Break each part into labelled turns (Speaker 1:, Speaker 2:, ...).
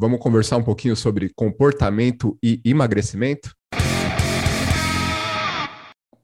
Speaker 1: Vamos conversar um pouquinho sobre comportamento e emagrecimento?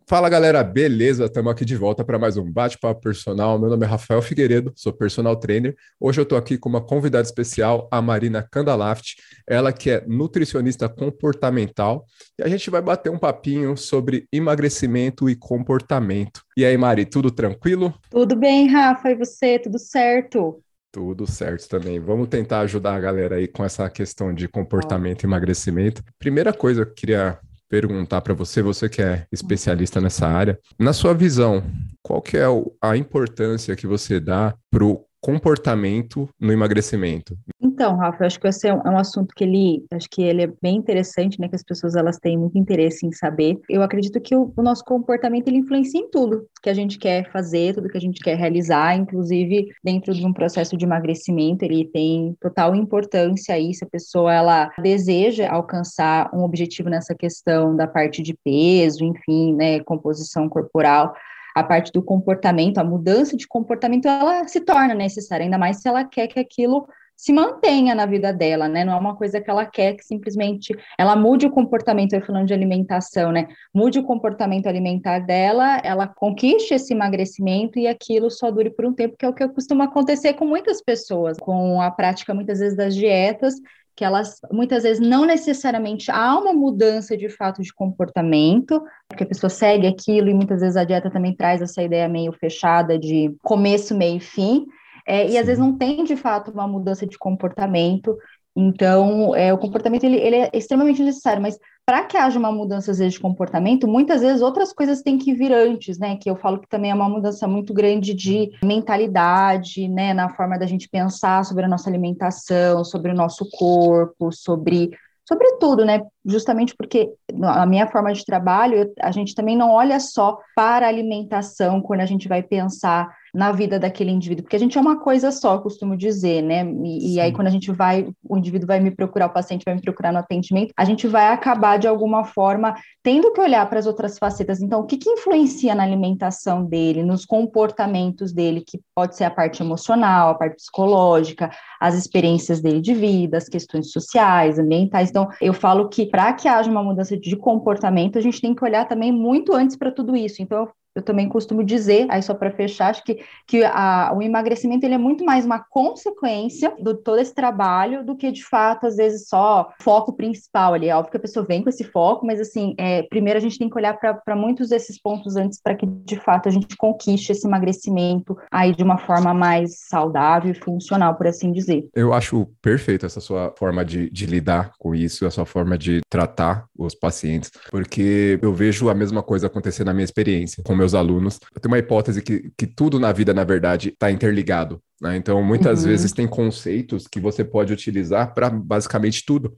Speaker 1: Fala galera, beleza? Estamos aqui de volta para mais um bate-papo personal. Meu nome é Rafael Figueiredo, sou personal trainer. Hoje eu estou aqui com uma convidada especial, a Marina Candalaft, ela que é nutricionista comportamental. E a gente vai bater um papinho sobre emagrecimento e comportamento. E aí, Mari, tudo tranquilo?
Speaker 2: Tudo bem, Rafa, e você? Tudo certo?
Speaker 1: Tudo certo também. Vamos tentar ajudar a galera aí com essa questão de comportamento e emagrecimento. Primeira coisa que eu queria perguntar para você, você que é especialista nessa área, na sua visão, qual que é a importância que você dá para o comportamento no emagrecimento?
Speaker 2: Então, Rafa, eu acho que esse é um, é um, assunto que ele, acho que ele é bem interessante, né, que as pessoas elas têm muito interesse em saber. Eu acredito que o, o, nosso comportamento ele influencia em tudo que a gente quer fazer, tudo que a gente quer realizar, inclusive dentro de um processo de emagrecimento, ele tem total importância aí se a pessoa ela deseja alcançar um objetivo nessa questão da parte de peso, enfim, né, composição corporal a parte do comportamento, a mudança de comportamento, ela se torna necessária, ainda mais se ela quer que aquilo se mantenha na vida dela, né? Não é uma coisa que ela quer que simplesmente ela mude o comportamento, eu falando de alimentação, né? Mude o comportamento alimentar dela, ela conquiste esse emagrecimento e aquilo só dure por um tempo, que é o que costuma acontecer com muitas pessoas, com a prática muitas vezes das dietas, que elas muitas vezes não necessariamente há uma mudança de fato de comportamento, porque a pessoa segue aquilo e muitas vezes a dieta também traz essa ideia meio fechada de começo, meio e fim, é, e às vezes não tem de fato uma mudança de comportamento. Então, é, o comportamento ele, ele é extremamente necessário, mas para que haja uma mudança vezes, de comportamento, muitas vezes outras coisas têm que vir antes, né? Que eu falo que também é uma mudança muito grande de mentalidade, né? Na forma da gente pensar sobre a nossa alimentação, sobre o nosso corpo, sobre sobre tudo, né? Justamente porque a minha forma de trabalho, a gente também não olha só para a alimentação quando a gente vai pensar na vida daquele indivíduo, porque a gente é uma coisa só, costumo dizer, né? E, e, aí, quando a gente vai, o indivíduo vai me procurar, o paciente vai me procurar no atendimento, a gente vai acabar, de alguma forma, tendo que olhar para as outras facetas. Então, o que, que influencia na alimentação dele, nos comportamentos dele, que pode ser a parte emocional, a parte psicológica, as experiências dele de vida, as questões sociais, ambientais. Então, eu falo que para que haja uma mudança de comportamento, a gente tem que olhar também muito antes para tudo isso. Então, eu também costumo dizer, aí só para fechar, acho que, que a, o emagrecimento ele é muito mais uma consequência do todo esse trabalho do que de fato, às vezes, só foco principal ali. É óbvio que a pessoa vem com esse foco, mas assim, é, primeiro a gente tem que olhar para muitos desses pontos antes para que de fato a gente conquiste esse emagrecimento aí de uma forma mais saudável e funcional, por assim dizer.
Speaker 1: Eu acho perfeito essa sua forma de, de lidar com isso, a sua forma de tratar os pacientes, porque eu vejo a mesma coisa acontecer na minha experiência. Como meus alunos. Eu tenho uma hipótese que, que tudo na vida, na verdade, está interligado. Né? Então, muitas uhum. vezes tem conceitos que você pode utilizar para basicamente tudo.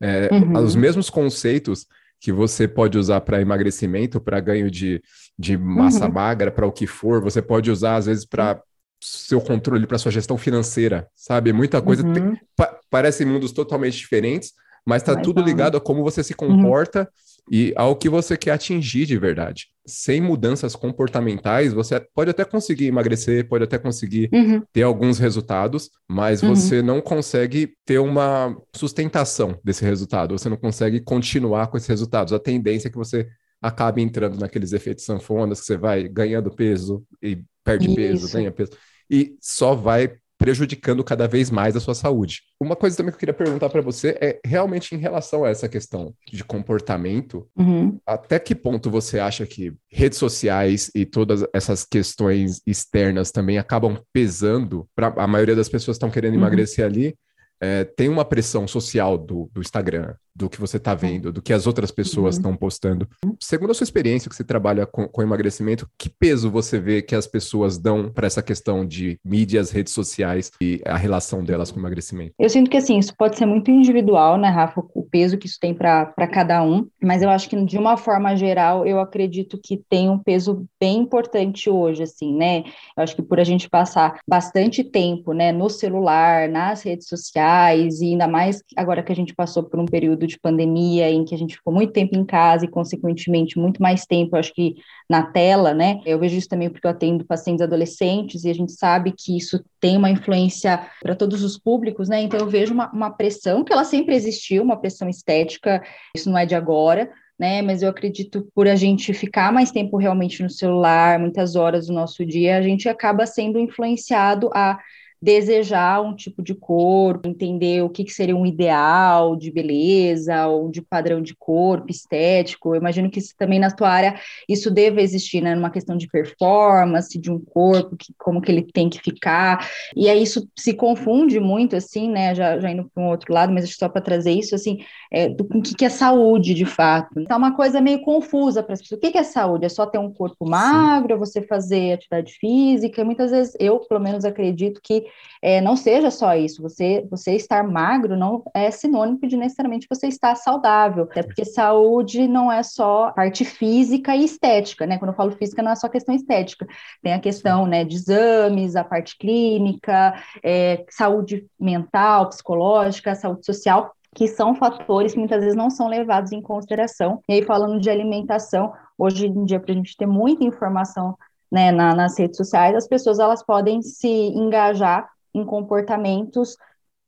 Speaker 1: É, uhum. Os mesmos conceitos que você pode usar para emagrecimento, para ganho de, de massa uhum. magra, para o que for, você pode usar, às vezes, para seu controle, para sua gestão financeira, sabe? Muita coisa. Tem, uhum. pa, parecem mundos totalmente diferentes, mas está tudo ligado a como você se uhum. comporta e ao que você quer atingir de verdade sem mudanças comportamentais, você pode até conseguir emagrecer, pode até conseguir uhum. ter alguns resultados, mas uhum. você não consegue ter uma sustentação desse resultado, você não consegue continuar com esses resultados. A tendência é que você acabe entrando naqueles efeitos sanfonas, que você vai ganhando peso e perde Isso. peso, ganha peso, e só vai prejudicando cada vez mais a sua saúde. Uma coisa também que eu queria perguntar para você é realmente em relação a essa questão de comportamento, uhum. até que ponto você acha que redes sociais e todas essas questões externas também acabam pesando para a maioria das pessoas estão querendo uhum. emagrecer ali? É, tem uma pressão social do, do Instagram, do que você está vendo, do que as outras pessoas estão uhum. postando. Segundo a sua experiência, que você trabalha com, com, emagrecimento, que peso você vê que as pessoas dão para essa questão de mídias, redes sociais e a relação delas com o emagrecimento?
Speaker 2: Eu sinto que assim, isso pode ser muito individual, né, Rafa, o peso que isso tem para cada um, mas eu acho que de uma forma geral, eu acredito que tem um peso bem importante hoje, assim, né? Eu acho que por a gente passar bastante tempo, né, no celular, nas redes sociais, e ainda mais agora que a gente passou por um período período de pandemia em que a gente ficou muito tempo em casa e, consequentemente, muito mais tempo, acho que na tela, né? Eu vejo isso também porque eu atendo pacientes adolescentes e a gente sabe que isso tem uma influência para todos os públicos, né? Então eu vejo uma, uma pressão que ela sempre existiu, uma pressão estética, isso não é de agora, né? Mas eu acredito por a gente ficar mais tempo realmente no celular, muitas horas do nosso dia, a gente acaba sendo influenciado a desejar um tipo de corpo, entender o que, que seria um ideal de beleza ou de padrão de corpo estético. Eu imagino que isso, também na tua área isso deva existir, né? Numa questão de performance, de um corpo, que, como que ele tem que ficar. E aí isso se confunde muito, assim, né? Já, já indo para um outro lado, mas só para trazer isso, assim, é, do que, que é saúde de fato. Então, é uma coisa meio confusa para as pessoas. O que, que é saúde? É só ter um corpo magro, é você fazer atividade física? Muitas vezes eu, pelo menos, acredito que é, não seja só isso. Você, você estar magro não é sinônimo de necessariamente você estar saudável, até porque saúde não é só parte física e estética, né? Quando eu falo física, não é só questão estética, tem a questão né, de exames, a parte clínica, é, saúde mental, psicológica, saúde social, que são fatores que muitas vezes não são levados em consideração. E aí, falando de alimentação, hoje em dia, para a gente ter muita informação né, na, nas redes sociais, as pessoas elas podem se engajar em comportamentos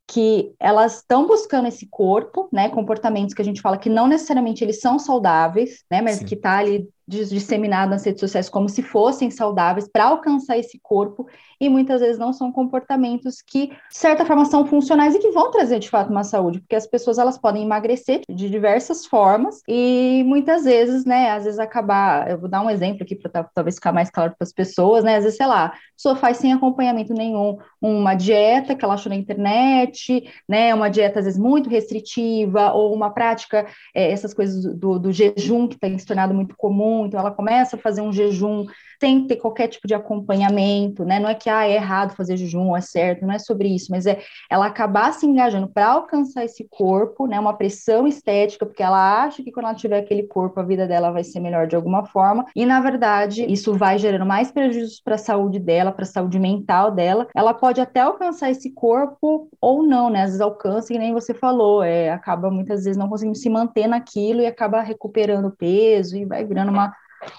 Speaker 2: que elas estão buscando esse corpo, né, comportamentos que a gente fala que não necessariamente eles são saudáveis, né, mas Sim. que tá ali disseminado nas redes sociais como se fossem saudáveis para alcançar esse corpo e muitas vezes não são comportamentos que de certa forma são funcionais e que vão trazer de fato uma saúde, porque as pessoas elas podem emagrecer de diversas formas e muitas vezes, né, às vezes acabar, eu vou dar um exemplo aqui para talvez ficar mais claro para as pessoas, né, às vezes, sei lá, a pessoa faz sem acompanhamento nenhum uma dieta que ela achou na internet, né, uma dieta às vezes muito restritiva ou uma prática, é, essas coisas do, do jejum que tem se tornado muito comum então ela começa a fazer um jejum sem ter qualquer tipo de acompanhamento, né? Não é que ah, é errado fazer jejum, é certo, não é sobre isso, mas é ela acabar se engajando para alcançar esse corpo, né? Uma pressão estética, porque ela acha que quando ela tiver aquele corpo, a vida dela vai ser melhor de alguma forma, e na verdade, isso vai gerando mais prejuízos para a saúde dela, para a saúde mental dela. Ela pode até alcançar esse corpo ou não, né? Às vezes alcança, que nem você falou, é, acaba muitas vezes não conseguindo se manter naquilo e acaba recuperando peso e vai virando uma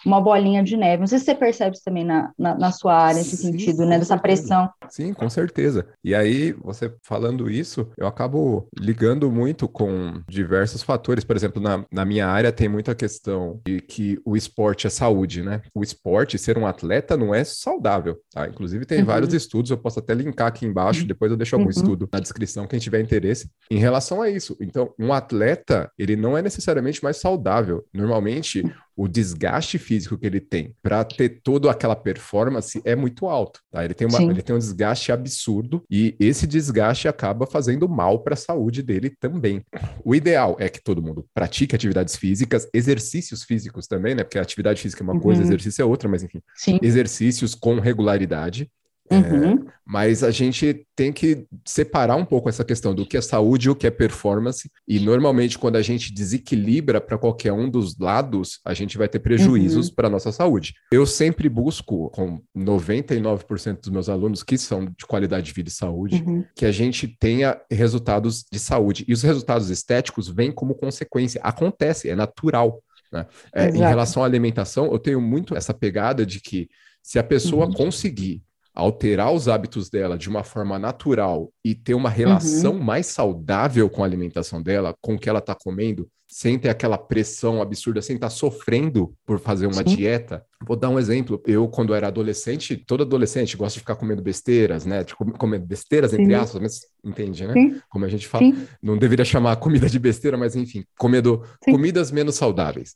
Speaker 2: uma bolinha de neve. Não sei se você percebe isso também na, na, na sua área, nesse Sim, sentido, né? Dessa pressão.
Speaker 1: Sim, com certeza. E aí, você falando isso, eu acabo ligando muito com diversos fatores. Por exemplo, na, na minha área tem muita questão de que o esporte é saúde, né? O esporte, ser um atleta, não é saudável, tá? Inclusive, tem uhum. vários estudos, eu posso até linkar aqui embaixo, uhum. depois eu deixo algum uhum. estudo na descrição, quem tiver interesse, em relação a isso. Então, um atleta, ele não é necessariamente mais saudável. Normalmente, o desgaste físico que ele tem para ter toda aquela performance é muito alto. Tá? Ele, tem uma, ele tem um desgaste absurdo e esse desgaste acaba fazendo mal para a saúde dele também. O ideal é que todo mundo pratique atividades físicas, exercícios físicos também, né? Porque atividade física é uma coisa, uhum. exercício é outra, mas enfim, Sim. exercícios com regularidade Uhum. É, mas a gente tem que separar um pouco essa questão do que é saúde e o que é performance. E normalmente, quando a gente desequilibra para qualquer um dos lados, a gente vai ter prejuízos uhum. para a nossa saúde. Eu sempre busco, com 99% dos meus alunos que são de qualidade de vida e saúde, uhum. que a gente tenha resultados de saúde. E os resultados estéticos vêm como consequência. Acontece, é natural. Né? É, em relação à alimentação, eu tenho muito essa pegada de que se a pessoa uhum. conseguir alterar os hábitos dela de uma forma natural e ter uma relação uhum. mais saudável com a alimentação dela, com o que ela está comendo, sem ter aquela pressão absurda, sem estar tá sofrendo por fazer uma Sim. dieta. Vou dar um exemplo. Eu, quando era adolescente, todo adolescente gosta de ficar comendo besteiras, né? De comendo besteiras, entre Sim. aspas, mas entende, né? Sim. Como a gente fala. Não deveria chamar comida de besteira, mas enfim, comendo comidas menos saudáveis.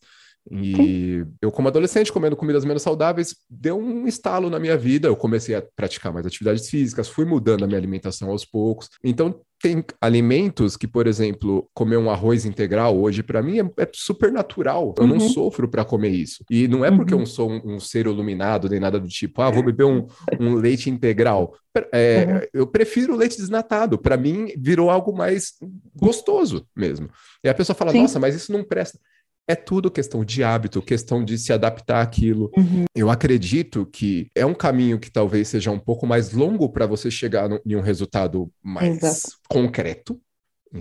Speaker 1: E eu, como adolescente, comendo comidas menos saudáveis, deu um estalo na minha vida. Eu comecei a praticar mais atividades físicas, fui mudando a minha alimentação aos poucos. Então, tem alimentos que, por exemplo, comer um arroz integral hoje, para mim, é, é, super natural. Eu uhum. não sofro para comer isso. E não é porque uhum. eu sou um, um, ser iluminado, nem nada do tipo, ah, vou beber um, um leite integral. É, uhum. Eu prefiro leite desnatado. Para mim, virou algo mais gostoso mesmo. E a pessoa fala, Sim. nossa, mas isso não presta é tudo questão de hábito, questão de se adaptar àquilo. Uhum. Eu acredito que é um caminho que talvez seja um pouco mais longo para você chegar no, em um resultado mais Exato. concreto,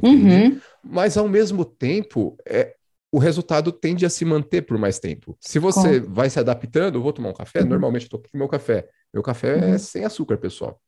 Speaker 1: uhum. mas ao mesmo tempo é, o resultado tende a se manter por mais tempo. Se você Com... vai se adaptando, vou tomar um café, uhum. normalmente eu tô com meu café. Meu café é uhum. sem açúcar, pessoal.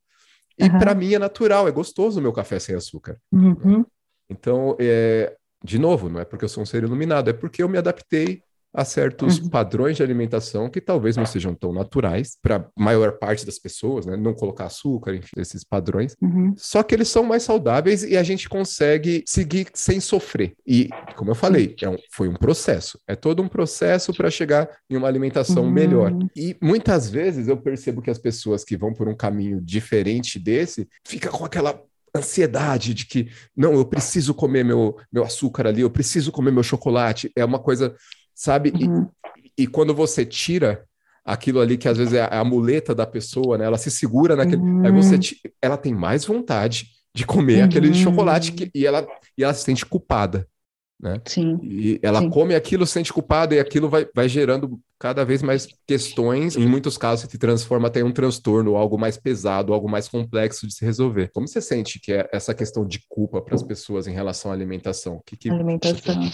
Speaker 1: E para mim é natural, é gostoso o meu café sem açúcar. Uhum. Então, é, de novo, não é porque eu sou um ser iluminado, é porque eu me adaptei a certos uhum. padrões de alimentação que talvez não sejam tão naturais para a maior parte das pessoas, né? Não colocar açúcar, enfim, esses padrões. Uhum. Só que eles são mais saudáveis e a gente consegue seguir sem sofrer. E, como eu falei, é um, foi um processo. É todo um processo para chegar em uma alimentação uhum. melhor. E muitas vezes eu percebo que as pessoas que vão por um caminho diferente desse ficam com aquela ansiedade de que não, eu preciso comer meu, meu açúcar ali, eu preciso comer meu chocolate. É uma coisa sabe? Uhum. E, e, quando você tira aquilo ali que às vezes é a, muleta da pessoa, né? Ela se segura naquele. Uhum. Aí você ela tem mais vontade de comer uhum. aquele chocolate que, e, ela, e ela se sente culpada. Né?
Speaker 2: Sim.
Speaker 1: E ela
Speaker 2: Sim.
Speaker 1: come aquilo, se sente culpada, e aquilo vai, vai gerando cada vez mais questões. Em muitos casos, se transforma até em um transtorno, algo mais pesado, algo mais complexo de se resolver. Como você sente que é essa questão de culpa para as pessoas em relação à alimentação? Que, que...
Speaker 2: Alimentação.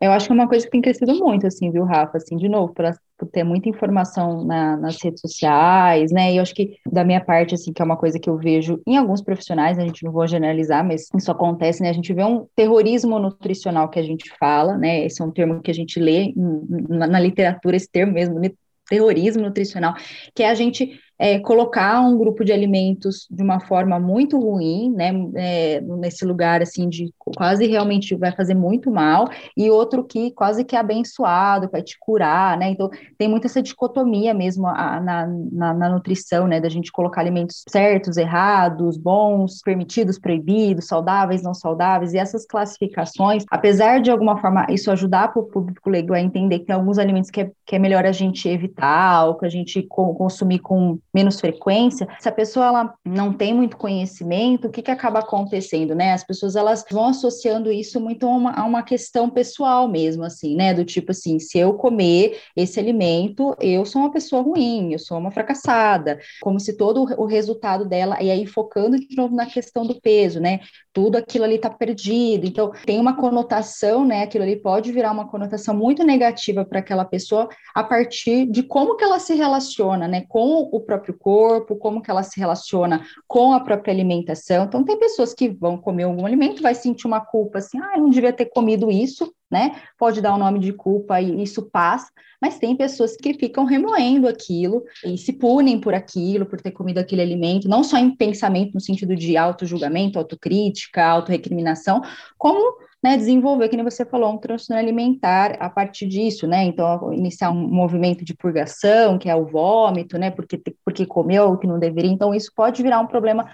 Speaker 2: Eu acho que é uma coisa que tem crescido muito, assim, viu, Rafa? Assim, de novo, por, por ter muita informação na, nas redes sociais, né? E eu acho que, da minha parte, assim, que é uma coisa que eu vejo em alguns profissionais, a gente não vou generalizar, mas isso acontece, né? A gente vê um terrorismo nutricional que a gente fala, né? Esse é um termo que a gente lê na, na literatura, esse termo mesmo, terrorismo nutricional, que é a gente é, colocar um grupo de alimentos de uma forma muito ruim, né, é, nesse lugar assim de quase realmente vai fazer muito mal, e outro que quase que é abençoado, vai te curar, né, então tem muita essa dicotomia mesmo a, na, na, na, nutrição, né, da gente colocar alimentos certos, errados, bons, permitidos, proibidos, saudáveis, não saudáveis, e essas classificações, apesar de alguma forma isso ajudar o público leigo a entender que tem alguns alimentos que é, que é melhor a gente evitar, ou que a gente consumir com menos frequência, se a pessoa ela não tem muito conhecimento, o que, que acaba acontecendo, né? As pessoas elas vão associando isso muito a uma, a uma questão pessoal mesmo, assim, né? Do tipo assim, se eu comer esse alimento, eu sou uma pessoa ruim, eu sou uma fracassada, como se todo o resultado dela, e aí focando de novo na questão do peso, né? Tudo aquilo ali tá perdido, então tem uma conotação, né? Aquilo ali pode virar uma conotação muito negativa para aquela pessoa a partir de como que ela se relaciona, né? Com o próprio próprio corpo, como que ela se relaciona com a própria alimentação. Então, tem pessoas que vão comer algum alimento, vai sentir uma culpa assim, ah, eu não devia ter comido isso, né? Pode dar o um nome de culpa e isso passa, mas tem pessoas que ficam remoendo aquilo e se punem por aquilo, por ter comido aquele alimento, não só em pensamento no sentido de auto-julgamento, autocrítica, auto-recriminação, como né, desenvolver, que nem você falou, um transtorno alimentar a partir disso, né? Então, iniciar um movimento de purgação, que é o vômito, né? Porque, porque comeu o que não deveria. Então, isso pode virar um problema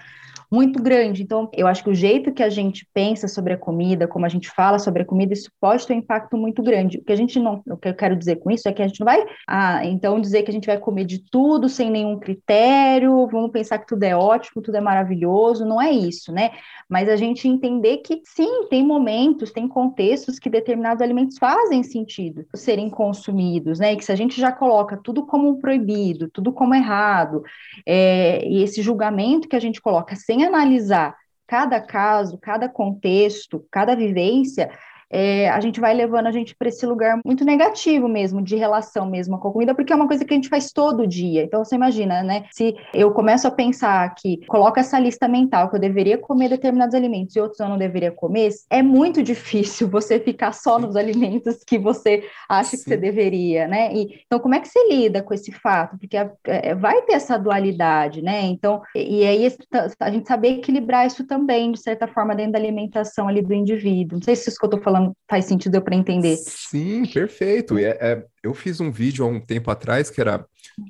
Speaker 2: muito grande. Então, eu acho que o jeito que a gente pensa sobre a comida, como a gente fala sobre a comida, isso pode ter um impacto muito grande. O que a gente não, o que eu quero dizer com isso é que a gente não vai, ah, então dizer que a gente vai comer de tudo sem nenhum critério, vamos pensar que tudo é ótimo, tudo é maravilhoso, não é isso, né? Mas a gente entender que sim, tem momentos, tem contextos que determinados alimentos fazem sentido serem consumidos, né? E que se a gente já coloca tudo como proibido, tudo como errado, é, e esse julgamento que a gente coloca sem analisar cada caso, cada contexto, cada vivência, é, a gente vai levando a gente para esse lugar muito negativo mesmo, de relação mesmo com a comida, porque é uma coisa que a gente faz todo dia. Então você imagina, né? Se eu começo a pensar que coloca essa lista mental que eu deveria comer determinados alimentos e outros eu não deveria comer, é muito difícil você ficar só nos alimentos que você acha Sim. que você deveria, né? E, então como é que você lida com esse fato? Porque é, vai ter essa dualidade, né? Então, e, e aí a gente saber equilibrar isso também, de certa forma, dentro da alimentação ali do indivíduo. Não sei se isso que eu tô falando faz sentido para entender.
Speaker 1: Sim, perfeito. É, é, eu fiz um vídeo há um tempo atrás que era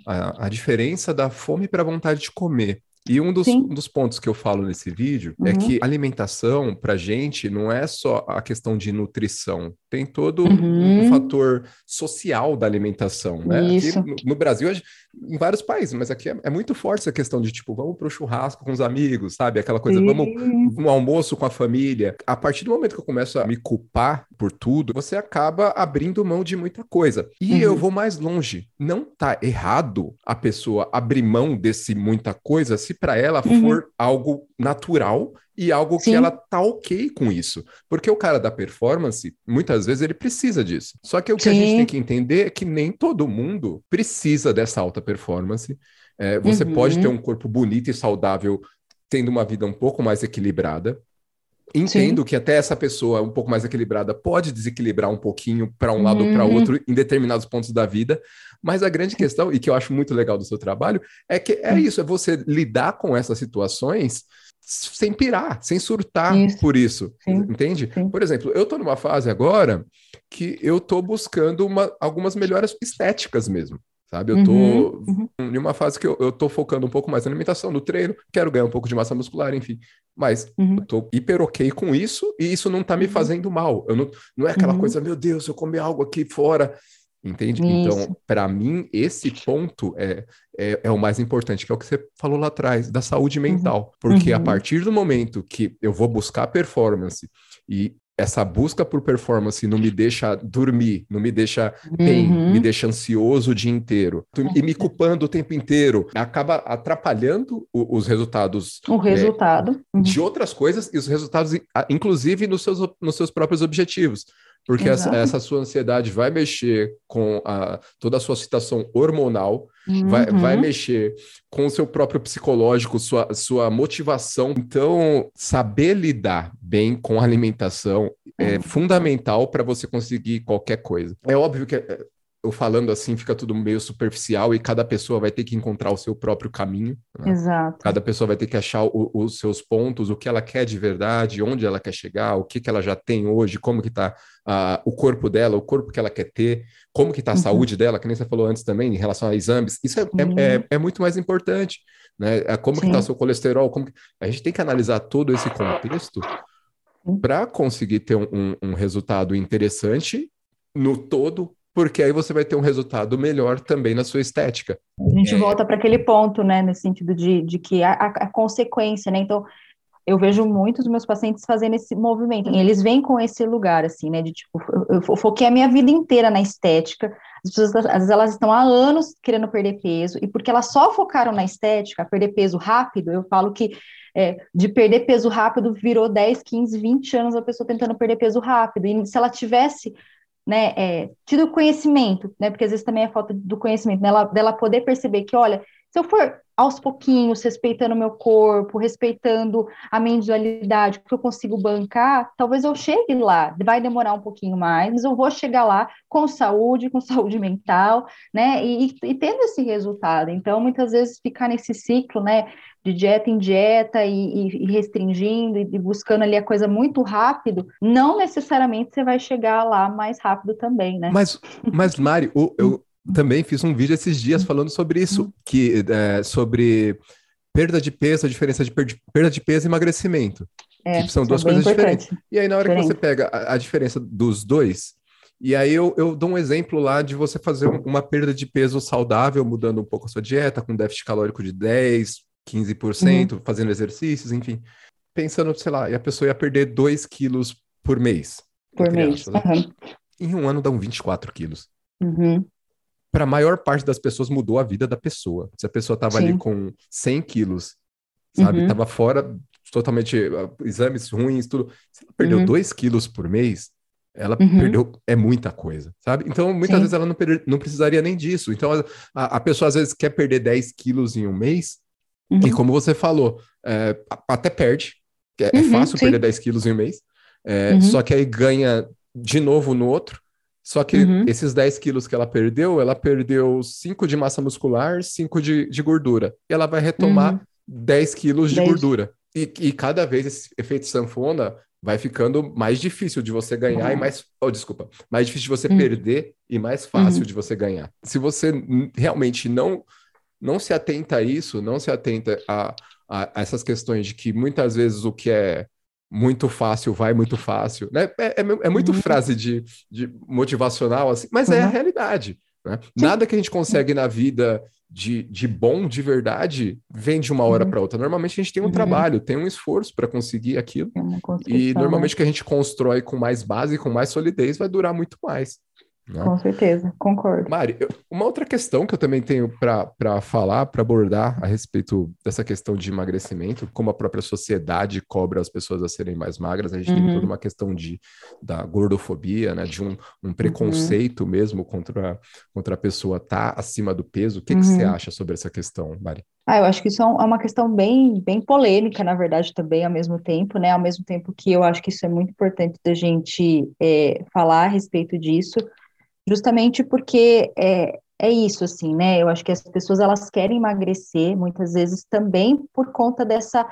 Speaker 1: a, a diferença da fome para a vontade de comer. E um dos, um dos, pontos que eu falo nesse vídeo é uhum. é que alimentação, para gente, não é só a questão de nutrição, tem todo uhum. um fator social da alimentação, né? Aqui, no, no, Brasil, em vários países, mas aqui é, é, muito forte essa questão de, tipo, vamos para o churrasco com os amigos, sabe? Aquela coisa, Sim. vamos um almoço com a família. A partir do momento que eu começo a me culpar por tudo, você acaba abrindo mão de muita coisa. E uhum. eu vou mais longe. Não tá errado a pessoa abrir mão desse muita coisa se para ela uhum. for algo natural e algo Sim. que ela tá ok com isso. Porque o cara da performance, muitas vezes ele precisa disso. Só que o que Sim. a gente tem que entender é que nem todo mundo precisa dessa alta performance É, você uhum. pode ter um corpo bonito e saudável, tendo uma vida um pouco mais equilibrada. Entendo Sim. que até essa pessoa um pouco mais equilibrada pode desequilibrar um pouquinho para um lado ou para uhum. outro em determinados pontos da vida, mas a grande questão, e que eu acho muito legal do seu trabalho, é que é isso, é você lidar com essas situações sem pirar, sem surtar isso. por isso, Sim. entende? Sim. Por exemplo, eu estou numa fase agora que eu estou buscando uma, algumas melhoras estéticas mesmo sabe? Eu tô uhum, uhum. em uma fase que eu, eu tô focando um pouco mais na alimentação, no treino, quero ganhar um pouco de massa muscular, enfim. Mas uhum. eu tô hiper ok com isso e isso não tá me uhum. fazendo mal. Eu não, não é aquela uhum. coisa, meu Deus, eu comer algo aqui fora. Entende? Então, isso. Então, para mim, esse ponto é, é, é, o mais importante, que é o que você falou lá atrás, da saúde uhum. mental. Porque a partir do momento que eu vou buscar performance e essa busca por performance não me deixa dormir, não me deixa bem, uhum. me deixa ansioso o dia inteiro e me culpando o tempo inteiro, acaba atrapalhando o, os resultados.
Speaker 2: O resultado.
Speaker 1: É, uhum. De outras coisas e os resultados, inclusive, nos seus, nos seus próprios objetivos porque essa, essa, sua ansiedade vai mexer com a, toda a sua situação hormonal, uhum. vai, vai mexer com o seu próprio psicológico, sua, sua motivação. Então, saber lidar bem com a alimentação é uhum. fundamental para você conseguir qualquer coisa. É óbvio que é, eu falando assim fica tudo meio superficial e cada pessoa vai ter que encontrar o seu próprio caminho.
Speaker 2: Né? Exato.
Speaker 1: Cada pessoa vai ter que achar o, os seus pontos, o que ela quer de verdade, onde ela quer chegar, o que, que ela já tem hoje, como que está uh, o corpo dela, o corpo que ela quer ter, como que está a uhum. saúde dela, que nem você falou antes também, em relação a exames. Isso é, é, é, é muito mais importante. Né? É como Sim. que está o seu colesterol, como que... a gente tem que analisar todo esse contexto para conseguir ter um, um, um resultado interessante no todo porque aí você vai ter um resultado melhor também na sua estética.
Speaker 2: A gente é... volta para aquele ponto, né, nesse sentido de, de que a, a, consequência, né, então eu vejo muitos dos meus pacientes fazendo esse movimento, e eles vêm com esse lugar, assim, né, de tipo, eu, eu foquei a minha vida inteira na estética, as pessoas, às vezes, elas estão há anos querendo perder peso, e porque elas só focaram na estética, perder peso rápido, eu falo que é, de perder peso rápido virou 10, 15, 20 anos a pessoa tentando perder peso rápido, e se ela tivesse né, é, tido conhecimento, né, porque às vezes também é falta do conhecimento, né, dela, dela poder perceber que, olha, se eu for aos pouquinhos, respeitando o meu corpo, respeitando a minha individualidade, que eu consigo bancar, talvez eu chegue lá. Vai demorar um pouquinho mais, mas eu vou chegar lá com saúde, com saúde mental, né? E, e tendo esse resultado. Então, muitas vezes ficar nesse ciclo, né? De dieta em dieta e, e restringindo e buscando ali a coisa muito rápido, não necessariamente você vai chegar lá mais rápido também, né?
Speaker 1: Mas, mas Mari, o, eu, também fiz um vídeo esses dias uhum. falando sobre isso, uhum. que é, sobre perda de peso, a diferença de perda de peso e emagrecimento. É, são duas coisas diferentes. E aí, na hora Diferente. que você pega a, a, diferença dos dois, e aí eu, eu dou um exemplo lá de você fazer uma perda de peso saudável, mudando um pouco a sua dieta, com déficit calórico de 10, 15%, uhum. fazendo exercícios, enfim. Pensando, sei lá, e a pessoa ia perder 2 quilos por mês.
Speaker 2: Por mês. Uhum.
Speaker 1: Em um ano dão 24 quilos.
Speaker 2: Uhum
Speaker 1: para a maior parte das pessoas mudou a vida da pessoa. Se a pessoa estava ali com 100 quilos, sabe, estava uhum. fora totalmente uh, exames ruins, tudo. Se ela perdeu 2 uhum. quilos por mês, ela uhum. perdeu é muita coisa, sabe? Então, muitas Sim. vezes ela não, não precisaria nem disso. Então, a, a, pessoa às vezes quer perder 10 quilos em um mês, uhum. e como você falou, é, até perde. É, é uhum, fácil sim. perder 10 quilos em um mês, é, uhum. só que aí ganha de novo no outro, só que uhum. esses 10 quilos que ela perdeu, ela perdeu 5 de massa muscular, 5 de, de gordura. E ela vai retomar uhum. 10 quilos de 10. gordura. E, e, cada vez esse efeito sanfona vai ficando mais difícil de você ganhar uhum. e mais. Oh, desculpa. Mais difícil de você uhum. perder e mais fácil uhum. de você ganhar. Se você realmente não, não se atenta a isso, não se atenta a, a, essas questões de que muitas vezes o que é muito fácil, vai muito fácil, né? É, é, é muito uhum. frase de, de motivacional, assim, mas uhum. é a uhum. realidade. Né? Nada que a gente consegue na vida de, de bom, de verdade, vem de uma hora uhum. para outra. Normalmente a gente tem um uhum. trabalho, tem um esforço para conseguir aquilo. E normalmente o que a gente constrói com mais base, com mais solidez, vai durar muito mais.
Speaker 2: Né? Com certeza, concordo.
Speaker 1: Mari, uma outra questão que eu também tenho para falar, para abordar a respeito dessa questão de emagrecimento, como a própria sociedade cobra as pessoas a serem mais magras, a gente uhum. tem toda uma questão de, da gordofobia, né, de um, um uhum. preconceito uhum. mesmo contra, contra a pessoa estar tá acima do peso. O que, uhum. que você uhum. acha sobre essa questão, Mari?
Speaker 2: Ah, eu acho que isso é, é uma questão bem, bem polêmica, na verdade, também, ao mesmo tempo, né? Ao mesmo tempo que eu acho que isso é muito importante da gente é, falar a respeito disso, justamente porque é, é isso, assim, né? Eu acho que as pessoas, elas querem emagrecer, muitas vezes também por conta dessa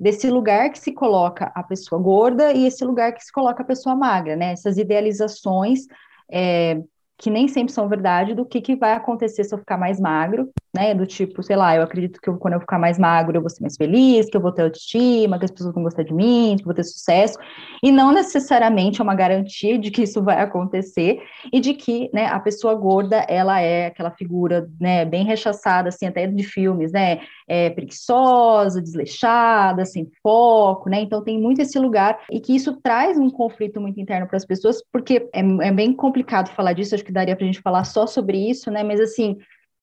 Speaker 2: desse lugar que se coloca a pessoa gorda e esse lugar que se coloca a pessoa magra, né? Essas idealizações é, que nem sempre são verdade do que, que vai acontecer se eu ficar mais magro, né? Do tipo, sei lá, eu acredito que eu, quando eu ficar mais magro eu vou ser mais feliz, que eu vou ter autoestima, que as pessoas vão gostar de mim, que eu vou ter sucesso. E não necessariamente é uma garantia de que isso vai acontecer e de que, né, a pessoa gorda, ela é aquela figura, né, bem rechaçada, assim, até de filmes, né? É preguiçosa, desleixada, sem foco, né? Então tem muito esse lugar e que isso traz um conflito muito interno para as pessoas, porque é, é bem complicado falar disso, acho que daria para a gente falar só sobre isso, né? Mas assim,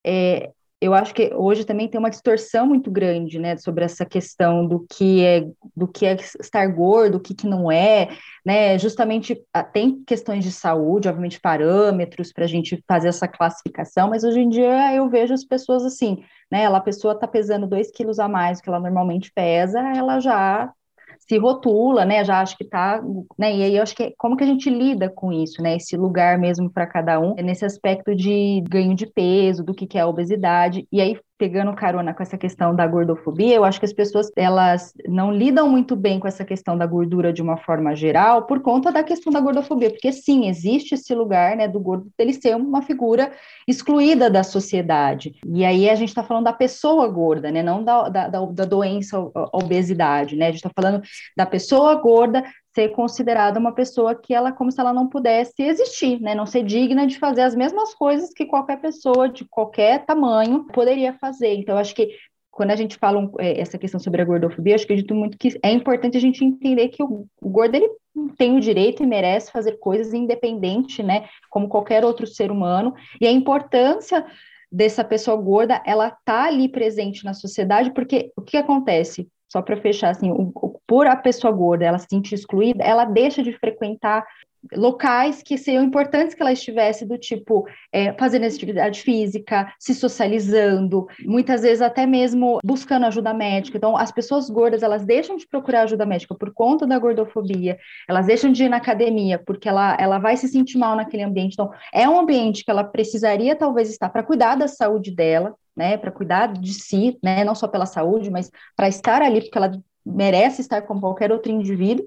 Speaker 2: é, eu acho que hoje também tem uma distorção muito grande, né, sobre essa questão do que é do que é estar gordo, o que, que não é, né, justamente ah, tem questões de saúde, obviamente parâmetros para a gente fazer essa classificação, mas hoje em dia eu vejo as pessoas assim, né, ela, a pessoa está pesando dois quilos a mais do que ela normalmente pesa, ela já se rotula, né? Já acho que tá, né? E aí eu acho que é, como que a gente lida com isso, né? Esse lugar mesmo para cada um, nesse aspecto de ganho de peso, do que que é a obesidade. E aí pegando carona com essa questão da gordofobia, eu acho que as pessoas elas não lidam muito bem com essa questão da gordura de uma forma geral por conta da questão da gordofobia, porque sim, existe esse lugar, né, do gordo dele ser uma figura excluída da sociedade. E aí a gente está falando da pessoa gorda, né, não da, da, da doença obesidade, né, a gente está falando da pessoa gorda ser considerada uma pessoa que ela como se ela não pudesse existir, né? Não ser digna de fazer as mesmas coisas que qualquer pessoa de qualquer tamanho poderia fazer. Então, acho que quando a gente fala um, é, essa questão sobre a gordofobia, acho que acredito muito que é importante a gente entender que o, o gordo ele tem o direito e merece fazer coisas independente, né? Como qualquer outro ser humano. E a importância dessa pessoa gorda, ela tá ali presente na sociedade, porque o que acontece? Só para fechar, assim, o, por a pessoa gorda ela se sentir excluída, ela deixa de frequentar locais que seriam importantes que ela estivesse do tipo é, fazendo atividade física, se socializando, muitas vezes até mesmo buscando ajuda médica. Então, as pessoas gordas elas deixam de procurar ajuda médica por conta da gordofobia, elas deixam de ir na academia porque ela, ela vai se sentir mal naquele ambiente. Então, é um ambiente que ela precisaria talvez estar para cuidar da saúde dela, né, para cuidar de si, né, não só pela saúde, mas para estar ali, porque ela merece estar como qualquer outro indivíduo,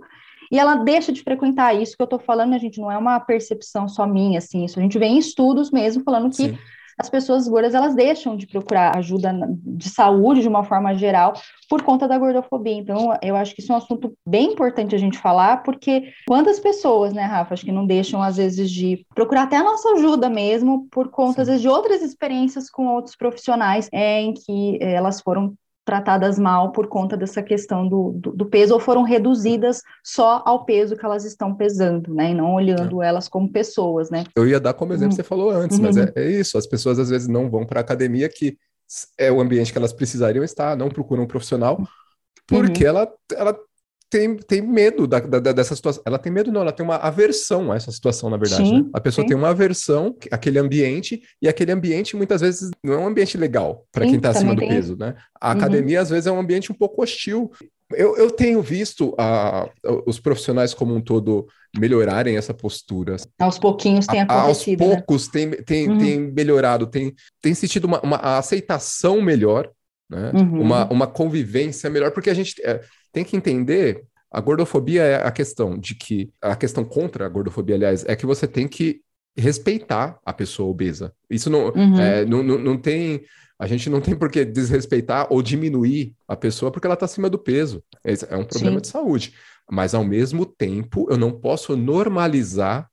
Speaker 2: e ela deixa de frequentar isso que eu estou falando, a gente não é uma percepção só minha, assim, isso a gente vê em estudos mesmo falando que Sim. as pessoas gordas elas deixam de procurar ajuda de saúde de uma forma geral por conta da gordofobia. Então, eu acho que isso é um assunto bem importante a gente falar, porque quantas pessoas, né, Rafa, acho que não deixam às vezes de procurar até a nossa ajuda mesmo por conta Sim. às vezes de outras experiências com outros profissionais é, em que é, elas foram tratadas mal por conta dessa questão do, do, do, peso ou foram reduzidas só ao peso que elas estão pesando, né? E não olhando é. elas como pessoas, né?
Speaker 1: Eu ia dar como exemplo, uhum. você falou antes, mas é, é, isso, as pessoas às vezes não vão para a academia que é o ambiente que elas precisariam estar, não procuram um profissional, porque uhum. ela, ela tem, tem medo da, da, dessa situação. Ela tem medo, não, ela tem uma aversão a essa situação, na verdade. Sim, né? A pessoa sim. tem uma aversão àquele ambiente, e aquele ambiente muitas vezes não é um ambiente legal para quem está acima do peso, né? A uhum. academia, às vezes, é um ambiente um pouco hostil. Eu, eu tenho visto a, os profissionais como um todo melhorarem essa postura.
Speaker 2: Aos pouquinhos tem acontecido.
Speaker 1: Aos né? poucos né? tem, tem, uhum. tem melhorado, tem, tem sentido uma, uma aceitação melhor, né? Uhum. Uma, uma convivência melhor, porque a gente. É, tem que entender a gordofobia é a questão de que a questão contra a gordofobia, aliás, é que você tem que respeitar a pessoa obesa. Isso não, uhum. é, não, não, não, tem. A gente não tem por que desrespeitar ou diminuir a pessoa porque ela está acima do peso. É um problema Sim. de saúde. Mas, ao mesmo tempo, eu não posso normalizar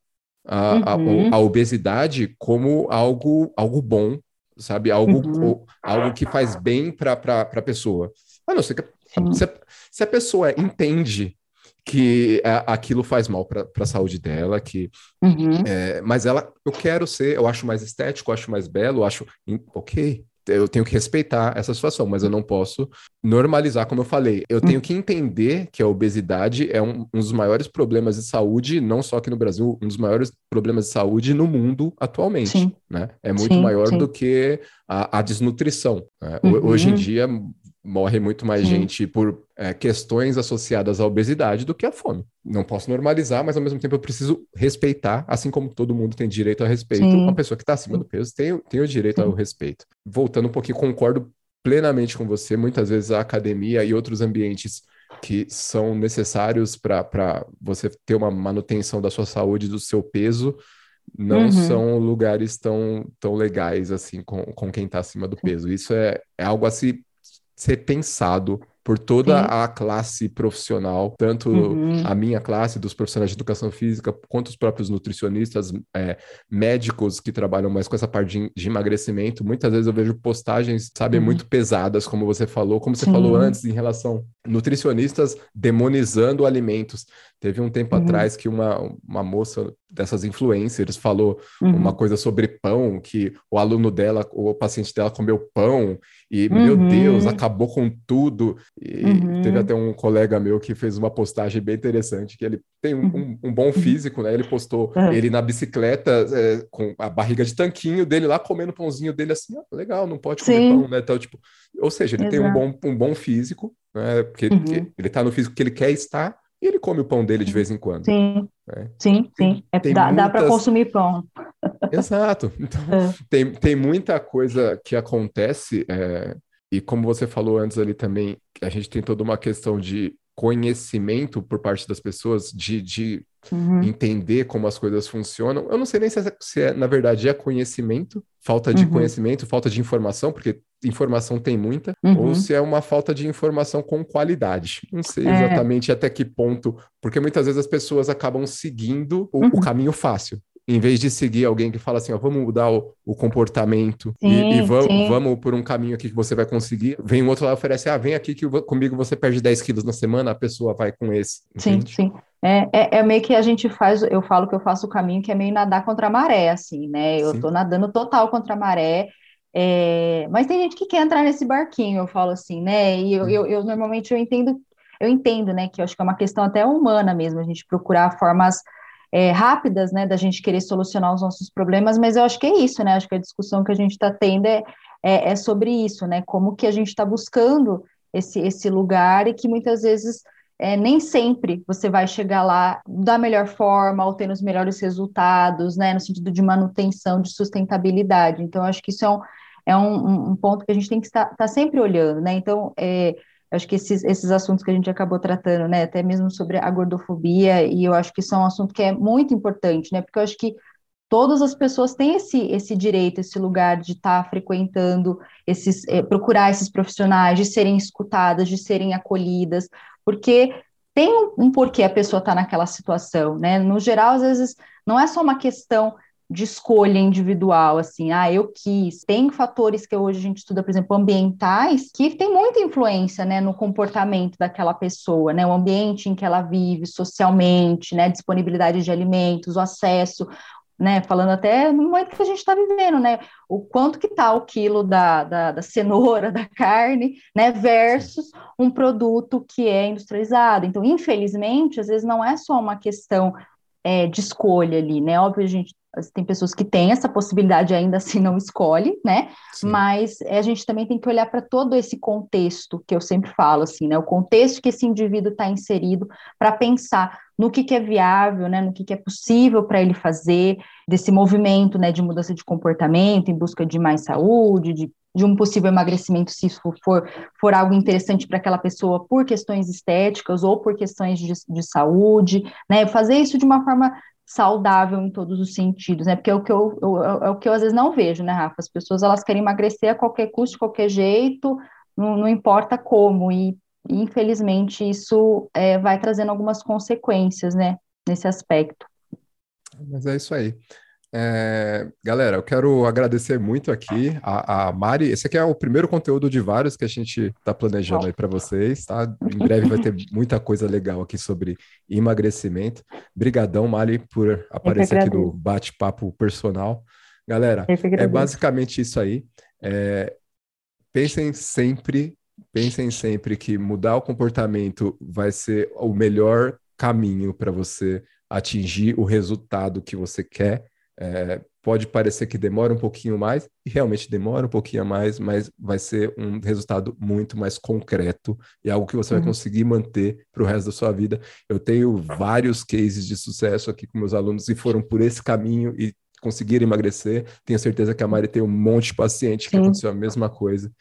Speaker 1: a, uhum. a, a obesidade como algo, algo bom, sabe? Algo, uhum. algo que faz bem para a pessoa. A não ser que se a, se a pessoa entende que é, aquilo faz mal para a saúde dela, que uhum. é, mas ela, eu quero ser, eu acho mais estético, eu acho mais belo, eu acho ok, eu tenho que respeitar essa situação, mas eu não posso normalizar, como eu falei. Eu tenho que entender que a obesidade é um, um, dos maiores problemas de saúde, não só aqui no Brasil, um dos maiores problemas de saúde no mundo atualmente. Sim. Né? É muito sim, maior sim. do que a, a desnutrição. Né? Uhum. Hoje em dia, morre muito mais Sim. gente por é, questões associadas à obesidade do que à fome. Não posso normalizar, mas ao mesmo tempo eu preciso respeitar, assim como todo mundo tem direito a respeito. Sim. A pessoa que está acima do peso tem, tem o direito Sim. ao respeito. Voltando um pouquinho, concordo plenamente com você. Muitas vezes a academia e outros ambientes que são necessários para você ter uma manutenção da sua saúde, do seu peso, não uhum. são lugares tão, tão legais assim com, com quem está acima do peso. Isso é, é algo a se ser pensado por toda Sim. a classe profissional, tanto uhum. a minha classe dos profissionais de educação física, quanto os próprios nutricionistas, é, médicos que trabalham mais com essa parte de, de emagrecimento. Muitas vezes eu vejo postagens, sabe, uhum. muito pesadas, como você falou, como você Sim. falou antes, em relação nutricionistas demonizando alimentos. Teve um tempo uhum. atrás que uma, uma moça dessas influencers falou uhum. uma coisa sobre pão, que o aluno dela, o paciente dela comeu pão e, uhum. meu Deus, acabou com tudo. E uhum. teve até um colega meu que fez uma postagem bem interessante, que ele tem um, uhum. um, um bom físico, né? Ele postou ele na bicicleta é, com a barriga de tanquinho dele lá, comendo o pãozinho dele assim, ah, legal, não pode comer Sim. pão, né? Então, tipo, ou seja, ele Exato. tem um bom, um bom físico, né? Porque uhum. ele está no físico que ele quer estar e ele come o pão dele de vez em quando.
Speaker 2: Sim, né? sim, sim. É, dá, muitas... dá para consumir pão.
Speaker 1: Exato. Então, é. tem, tem muita coisa que acontece, é, e como você falou antes ali também, a gente tem toda uma questão de conhecimento por parte das pessoas, de, de uhum. entender como as coisas funcionam. Eu não sei nem se é, se é na verdade, é conhecimento, falta de uhum. conhecimento, falta de informação, porque informação tem muita, uhum. ou se é uma falta de informação com qualidade. Não sei é. exatamente é. até que ponto, porque muitas vezes as pessoas acabam seguindo o, o uhum. caminho fácil em vez de seguir alguém que fala assim, ó, vamos mudar o, o comportamento sim, e, e vamos, vamos por um caminho aqui que você vai conseguir, vem um outro lá e oferece, ah, vem aqui que comigo você perde 10 quilos na semana, a pessoa vai com esse.
Speaker 2: Entende? Sim, sim. É, é, é, meio que a gente faz, eu falo que eu faço o caminho que é meio nadar contra a maré, assim, né? Eu sim. tô nadando total contra a maré, é, mas tem gente que quer entrar nesse barquinho, eu falo assim, né? E eu, eu, eu normalmente eu entendo, eu entendo, né, que eu acho que é uma questão até humana mesmo, a gente procurar formas é, rápidas, né, da gente querer solucionar os nossos problemas, mas eu acho que é isso, né, acho que a discussão que a gente está tendo é, é, é, sobre isso, né, como que a gente está buscando esse, esse lugar e que muitas vezes é, nem sempre você vai chegar lá da melhor forma ou tendo os melhores resultados, né, no sentido de manutenção, de sustentabilidade. Então, acho que isso é um, é um, um ponto que a gente tem que estar, estar sempre olhando, né, então, é, Acho que esses, esses assuntos que a gente acabou tratando, né, até mesmo sobre a gordofobia, e eu acho que são um assunto que é muito importante, né, porque eu acho que todas as pessoas têm esse, esse direito, esse lugar de estar tá frequentando, esses, é, procurar esses profissionais, de serem escutadas, de serem acolhidas, porque tem um, um porquê a pessoa está naquela situação, né? No geral, às vezes, não é só uma questão de escolha individual, assim, ah, eu quis. Tem fatores que hoje a gente estuda, por exemplo, ambientais, que tem muita influência, né, no comportamento daquela pessoa, né, o ambiente em que ela vive socialmente, né, disponibilidade de alimentos, o acesso, né, falando até no momento que a gente está vivendo, né, o quanto que está o quilo da, da, da, cenoura, da carne, né, versus um produto que é industrializado. Então, infelizmente, às vezes não é só uma questão é, de escolha ali, né, óbvio, a gente tem pessoas que têm essa possibilidade ainda assim não escolhe, né? Sim. Mas a gente também tem que olhar para todo esse contexto que eu sempre falo, assim, né? O contexto que esse indivíduo está inserido para pensar no que, que, é viável, né? No que, que é possível para ele fazer desse movimento, né? De mudança de comportamento em busca de mais saúde, de de um possível emagrecimento, se isso for, for algo interessante para aquela pessoa por questões estéticas ou por questões de, de saúde, né? Fazer isso de uma forma saudável em todos os sentidos, né? Porque é o que eu, eu, é o que eu às vezes não vejo, né, Rafa? As pessoas elas querem emagrecer a qualquer custo, de qualquer jeito, não, não importa como, e infelizmente isso é, vai trazendo algumas consequências, né, nesse aspecto.
Speaker 1: Mas é isso aí. É, galera, eu quero agradecer muito aqui a, a, Mari. Esse aqui é o primeiro conteúdo de vários que a gente está planejando aí para vocês, tá? Em breve vai ter muita coisa legal aqui sobre emagrecimento. Brigadão, Mari, por aparecer aqui no bate-papo personal. Galera, é basicamente isso aí. É, pensem sempre, pensem sempre que mudar o comportamento vai ser o melhor caminho para você atingir o resultado que você quer é, pode parecer que demora um pouquinho mais, e realmente demora um pouquinho mais, mas vai ser um resultado muito mais concreto e algo que você uhum. vai conseguir manter para o resto da sua vida. Eu tenho vários cases de sucesso aqui com meus alunos que foram por esse caminho e conseguiram emagrecer. Tenho certeza que a Mari tem um monte de paciente que Sim. aconteceu a mesma coisa.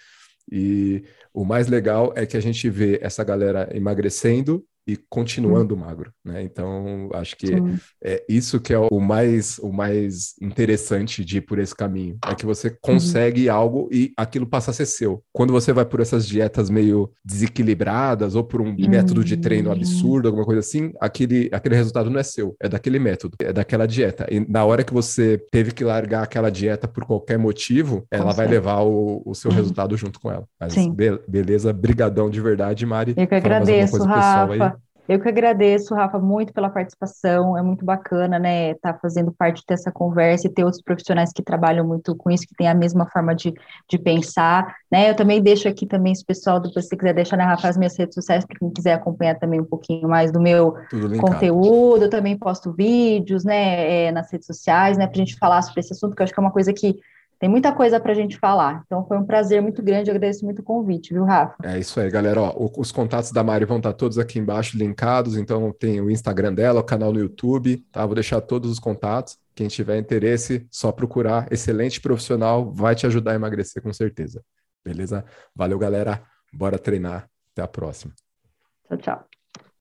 Speaker 1: E o mais legal é que a gente vê essa galera emagrecendo e continuando hum. magro, né? Então, acho que Sim. é isso que é o mais, o mais interessante de ir por esse caminho. É que você uhum. consegue uhum. algo e aquilo passa a ser seu. Quando você vai por essas dietas meio desequilibradas ou por um uhum. método de treino uhum. absurdo, alguma coisa assim, aquele, aquele resultado não é seu, é daquele método, é daquela dieta. E na hora que você teve que largar aquela dieta por qualquer motivo, ela vai levar o, o seu uhum. resultado junto com ela. Mas Sim. Be beleza, brigadão de verdade, Mari.
Speaker 2: Eu que agradeço, Rafa. Eu que agradeço, Rafa, muito pela participação. É muito bacana, né, estar tá fazendo parte dessa conversa e ter outros profissionais que trabalham muito com isso, que têm a mesma forma de, de pensar, né? Eu também deixo aqui também, se pessoal, depois se quiser deixar, né, Rafa, as minhas redes sociais, para quem quiser acompanhar também um pouquinho mais do meu conteúdo. Eu também posto vídeos, né, é, nas redes sociais, né, para a gente falar sobre esse assunto, que eu acho que é uma coisa que tem muita coisa para a gente falar. Então foi um prazer muito grande, eu agradeço muito o convite, viu, Rafa?
Speaker 1: É isso aí, galera. Ó, os contatos da Mari vão estar todos aqui embaixo linkados, então tem o Instagram dela, o canal no YouTube, tá? Vou deixar todos os contatos. Quem tiver interesse, só procurar. Excelente profissional, vai te ajudar a emagrecer com certeza. Beleza? Valeu, galera. Bora treinar. Até a próxima.
Speaker 2: Tchau, tchau.